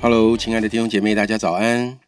Hello，亲爱的弟兄姐妹，大家早安。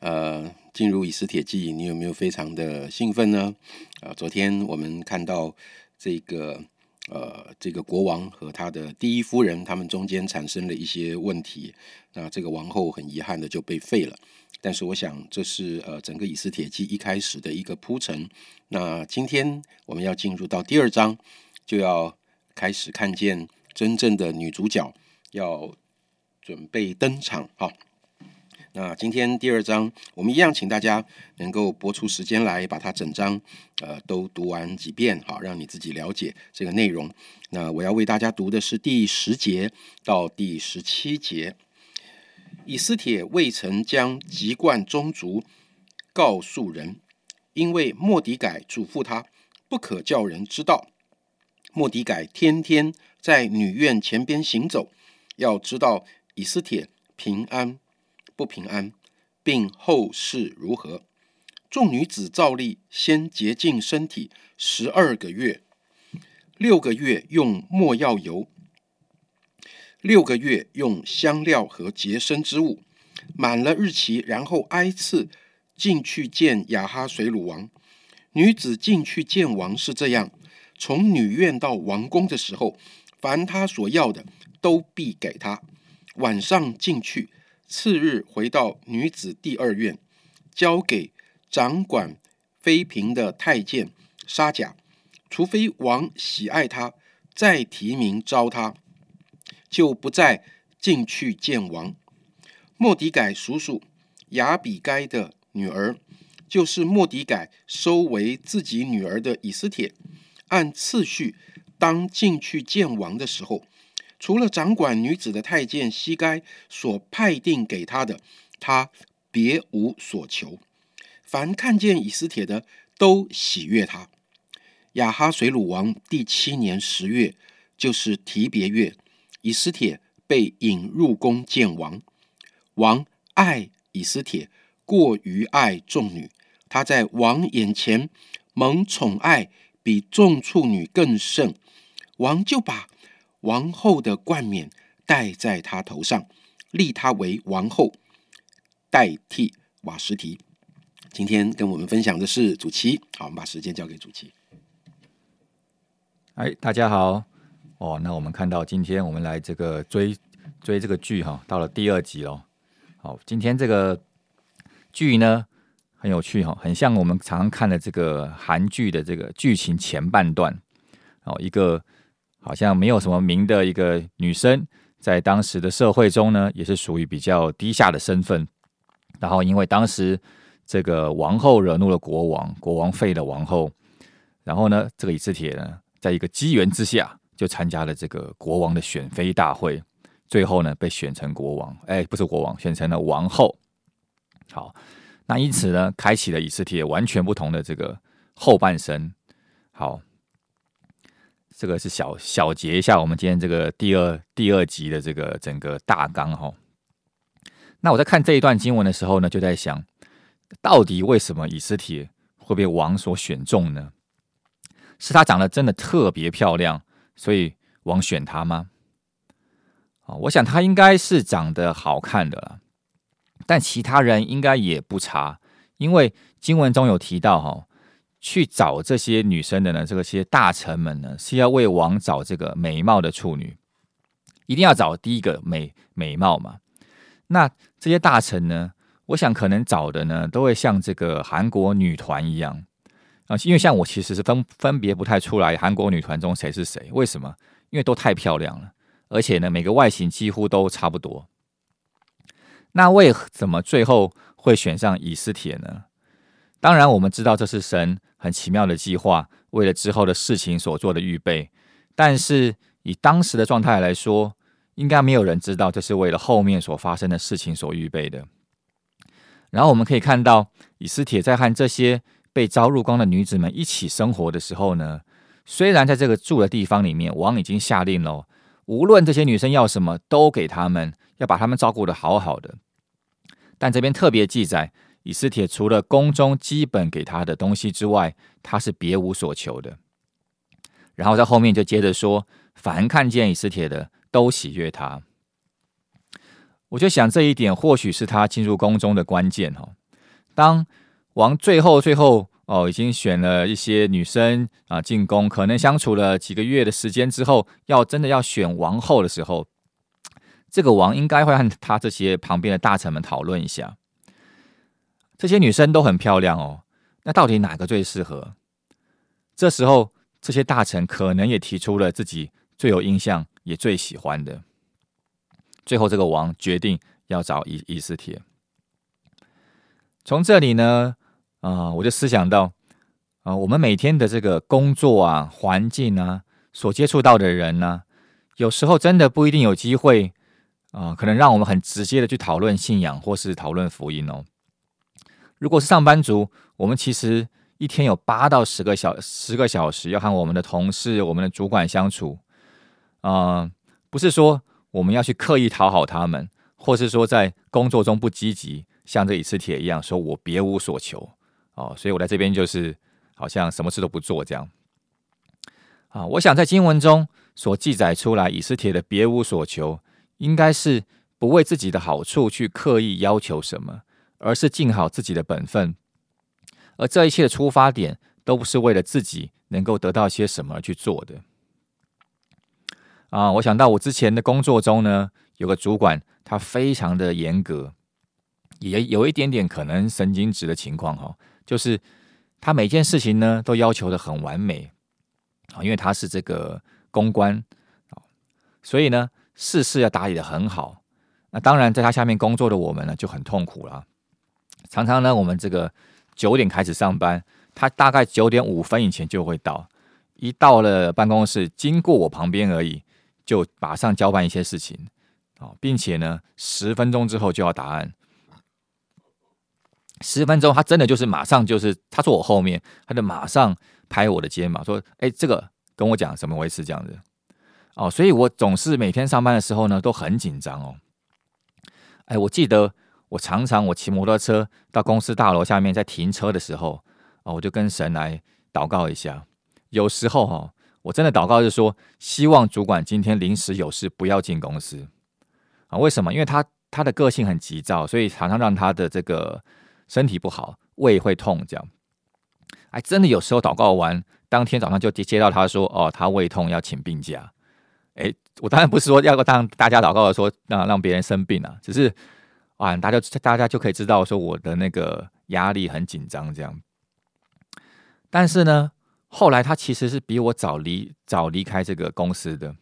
呃，进入以斯帖记，你有没有非常的兴奋呢？啊，昨天我们看到这个呃，这个国王和他的第一夫人，他们中间产生了一些问题。那这个王后很遗憾的就被废了。但是我想，这是呃整个以斯帖记一开始的一个铺陈。那今天我们要进入到第二章，就要开始看见真正的女主角要。准备登场哈，那今天第二章，我们一样请大家能够播出时间来把它整章呃都读完几遍，好让你自己了解这个内容。那我要为大家读的是第十节到第十七节。以斯帖未曾将籍贯宗族告诉人，因为莫迪改嘱咐他不可叫人知道。莫迪改天天在女院前边行走，要知道。以斯帖平安不平安，并后事如何？众女子照例先洁净身体十二个月，六个月用没药油，六个月用香料和洁身之物，满了日期，然后挨次进去见亚哈水鲁王。女子进去见王是这样：从女院到王宫的时候，凡她所要的，都必给她。晚上进去，次日回到女子第二院，交给掌管妃嫔的太监沙甲。除非王喜爱他，再提名招他，就不再进去见王。莫迪改叔叔雅比该的女儿，就是莫迪改收为自己女儿的以斯帖，按次序当进去见王的时候。除了掌管女子的太监西该所派定给他的，他别无所求。凡看见以斯帖的，都喜悦他。亚哈水鲁王第七年十月，就是提别月，以斯帖被引入宫见王。王爱以斯帖过于爱众女，他在王眼前蒙宠爱，比众处女更甚。王就把。王后的冠冕戴在她头上，立她为王后，代替瓦什提。今天跟我们分享的是主七，好，我们把时间交给主七。哎，大家好，哦，那我们看到今天我们来这个追追这个剧哈，到了第二集喽。好，今天这个剧呢很有趣哈，很像我们常常看的这个韩剧的这个剧情前半段哦，一个。好像没有什么名的一个女生，在当时的社会中呢，也是属于比较低下的身份。然后因为当时这个王后惹怒了国王，国王废了王后，然后呢，这个以斯帖呢，在一个机缘之下，就参加了这个国王的选妃大会，最后呢，被选成国王，哎，不是国王，选成了王后。好，那因此呢，开启了以斯帖完全不同的这个后半生。好。这个是小小结一下，我们今天这个第二第二集的这个整个大纲哈。那我在看这一段经文的时候呢，就在想，到底为什么以斯帖会被王所选中呢？是她长得真的特别漂亮，所以王选她吗？啊，我想她应该是长得好看的啦，但其他人应该也不差，因为经文中有提到哈。去找这些女生的呢？这个些大臣们呢，是要为王找这个美貌的处女，一定要找第一个美美貌嘛。那这些大臣呢，我想可能找的呢，都会像这个韩国女团一样啊，因为像我其实是分分别不太出来韩国女团中谁是谁。为什么？因为都太漂亮了，而且呢，每个外形几乎都差不多。那为什么最后会选上以斯帖呢？当然，我们知道这是神。很奇妙的计划，为了之后的事情所做的预备。但是以当时的状态来说，应该没有人知道这是为了后面所发生的事情所预备的。然后我们可以看到，以斯帖在和这些被招入宫的女子们一起生活的时候呢，虽然在这个住的地方里面，王已经下令了，无论这些女生要什么，都给他们，要把他们照顾的好好的。但这边特别记载。以斯帖除了宫中基本给他的东西之外，他是别无所求的。然后在后面就接着说：“凡看见以斯帖的，都喜悦他。”我就想这一点或许是他进入宫中的关键哈。当王最后最后哦，已经选了一些女生啊进宫，可能相处了几个月的时间之后，要真的要选王后的时候，这个王应该会和他这些旁边的大臣们讨论一下。这些女生都很漂亮哦，那到底哪个最适合？这时候，这些大臣可能也提出了自己最有印象也最喜欢的。最后，这个王决定要找伊伊斯帖。从这里呢，啊，我就思想到，啊，我们每天的这个工作啊、环境啊，所接触到的人呢，有时候真的不一定有机会，啊，可能让我们很直接的去讨论信仰或是讨论福音哦。如果是上班族，我们其实一天有八到十个小十个小时要和我们的同事、我们的主管相处，啊，不是说我们要去刻意讨好他们，或是说在工作中不积极。像这以次帖一样，说我别无所求哦，所以我在这边就是好像什么事都不做这样啊。我想在经文中所记载出来以斯帖的别无所求，应该是不为自己的好处去刻意要求什么，而是尽好自己的本分。而这一切的出发点都不是为了自己能够得到些什么而去做的啊。我想到我之前的工作中呢，有个主管，他非常的严格。也有一点点可能神经质的情况哈，就是他每件事情呢都要求的很完美啊，因为他是这个公关啊，所以呢事事要打理的很好。那当然在他下面工作的我们呢就很痛苦了，常常呢我们这个九点开始上班，他大概九点五分以前就会到，一到了办公室经过我旁边而已，就马上交办一些事情啊，并且呢十分钟之后就要答案。十分钟，他真的就是马上就是他坐我后面，他就马上拍我的肩膀说：“哎，这个跟我讲怎么回事？”这样子哦，所以我总是每天上班的时候呢都很紧张哦。哎，我记得我常常我骑摩托车到公司大楼下面在停车的时候哦，我就跟神来祷告一下。有时候哈，我真的祷告是说，希望主管今天临时有事不要进公司啊？为什么？因为他他的个性很急躁，所以常常让他的这个。身体不好，胃会痛，这样，哎，真的有时候祷告完，当天早上就接接到他说，哦，他胃痛要请病假。哎，我当然不是说要让大家祷告说让让别人生病啊，只是啊，大家大家就可以知道说我的那个压力很紧张这样。但是呢，后来他其实是比我早离早离开这个公司的，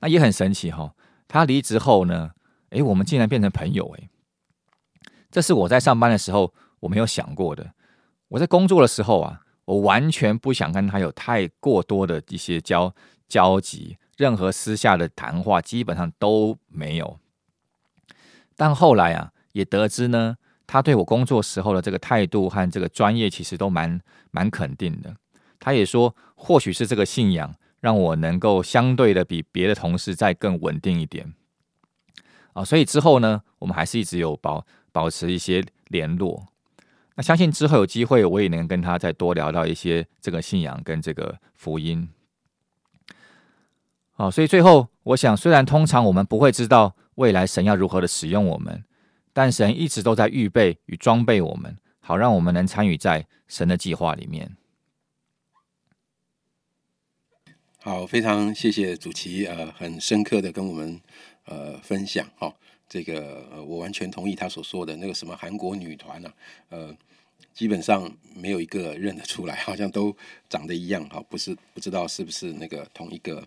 那也很神奇哈。他离职后呢，哎，我们竟然变成朋友哎。这是我在上班的时候我没有想过的。我在工作的时候啊，我完全不想跟他有太过多的一些交交集，任何私下的谈话基本上都没有。但后来啊，也得知呢，他对我工作时候的这个态度和这个专业，其实都蛮蛮肯定的。他也说，或许是这个信仰让我能够相对的比别的同事再更稳定一点啊。所以之后呢，我们还是一直有保。保持一些联络，那相信之后有机会，我也能跟他再多聊到一些这个信仰跟这个福音。好，所以最后我想，虽然通常我们不会知道未来神要如何的使用我们，但神一直都在预备与装备我们，好让我们能参与在神的计划里面。好，非常谢谢主席，呃，很深刻的跟我们呃分享，哈。这个，我完全同意他所说的那个什么韩国女团呢？呃，基本上没有一个认得出来，好像都长得一样哈，不是不知道是不是那个同一个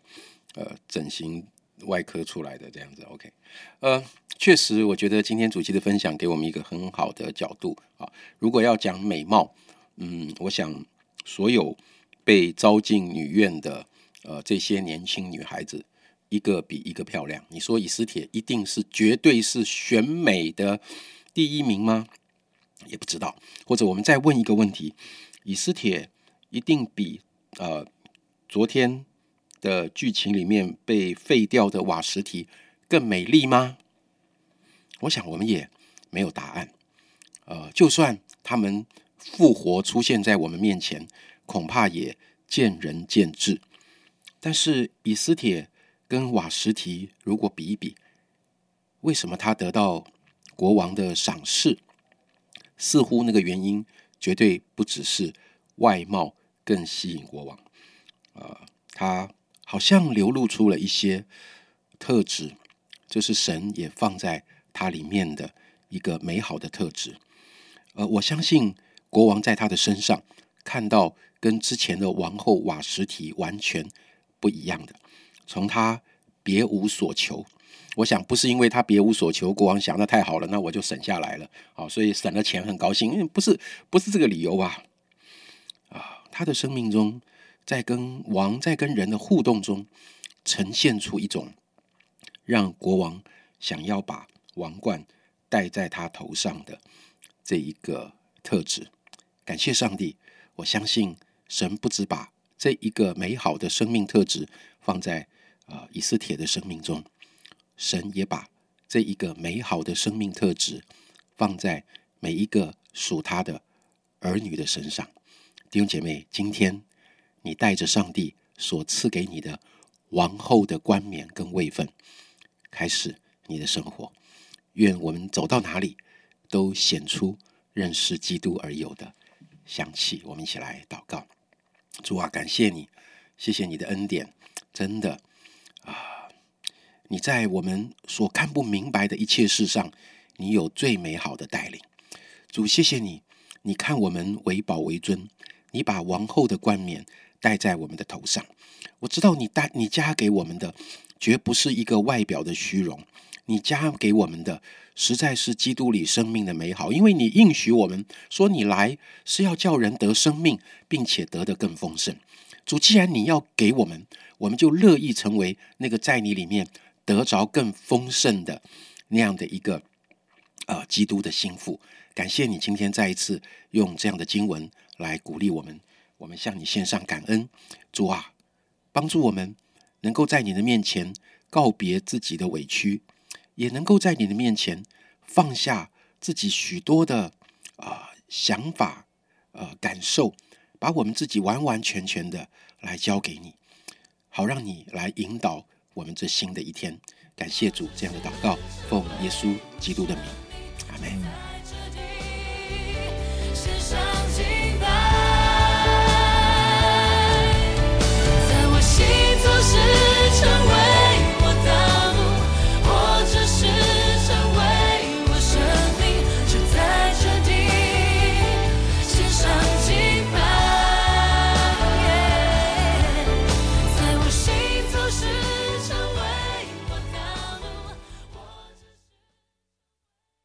呃整形外科出来的这样子。OK，呃，确实，我觉得今天主席的分享给我们一个很好的角度啊。如果要讲美貌，嗯，我想所有被招进女院的呃这些年轻女孩子。一个比一个漂亮，你说以斯帖一定是绝对是选美的第一名吗？也不知道。或者我们再问一个问题：以斯帖一定比呃昨天的剧情里面被废掉的瓦什提更美丽吗？我想我们也没有答案。呃，就算他们复活出现在我们面前，恐怕也见仁见智。但是以斯帖。跟瓦什提如果比一比，为什么他得到国王的赏识？似乎那个原因绝对不只是外貌更吸引国王，呃，他好像流露出了一些特质，这是神也放在他里面的一个美好的特质。呃，我相信国王在他的身上看到跟之前的王后瓦什提完全不一样的，从他别无所求。我想不是因为他别无所求，国王想那太好了，那我就省下来了，好，所以省了钱很高兴，因为不是不是这个理由吧？啊，他的生命中，在跟王在跟人的互动中，呈现出一种让国王想要把王冠戴在他头上的这一个特质。感谢上帝，我相信神不止把这一个美好的生命特质放在啊以斯帖的生命中。神也把这一个美好的生命特质放在每一个属他的儿女的身上。弟兄姐妹，今天你带着上帝所赐给你的王后的冠冕跟位分，开始你的生活。愿我们走到哪里都显出认识基督而有的香气。我们一起来祷告：主啊，感谢你，谢谢你的恩典，真的啊。你在我们所看不明白的一切事上，你有最美好的带领。主，谢谢你，你看我们为宝为尊，你把王后的冠冕戴在我们的头上。我知道你带你加给我们的，绝不是一个外表的虚荣，你加给我们的，实在是基督里生命的美好。因为你应许我们说，你来是要叫人得生命，并且得的更丰盛。主，既然你要给我们，我们就乐意成为那个在你里面。得着更丰盛的那样的一个呃基督的心腹，感谢你今天再一次用这样的经文来鼓励我们，我们向你献上感恩，主啊，帮助我们能够在你的面前告别自己的委屈，也能够在你的面前放下自己许多的啊想法呃感受，把我们自己完完全全的来交给你，好让你来引导。我们这新的一天，感谢主这样的祷告，奉耶稣基督的名。阿门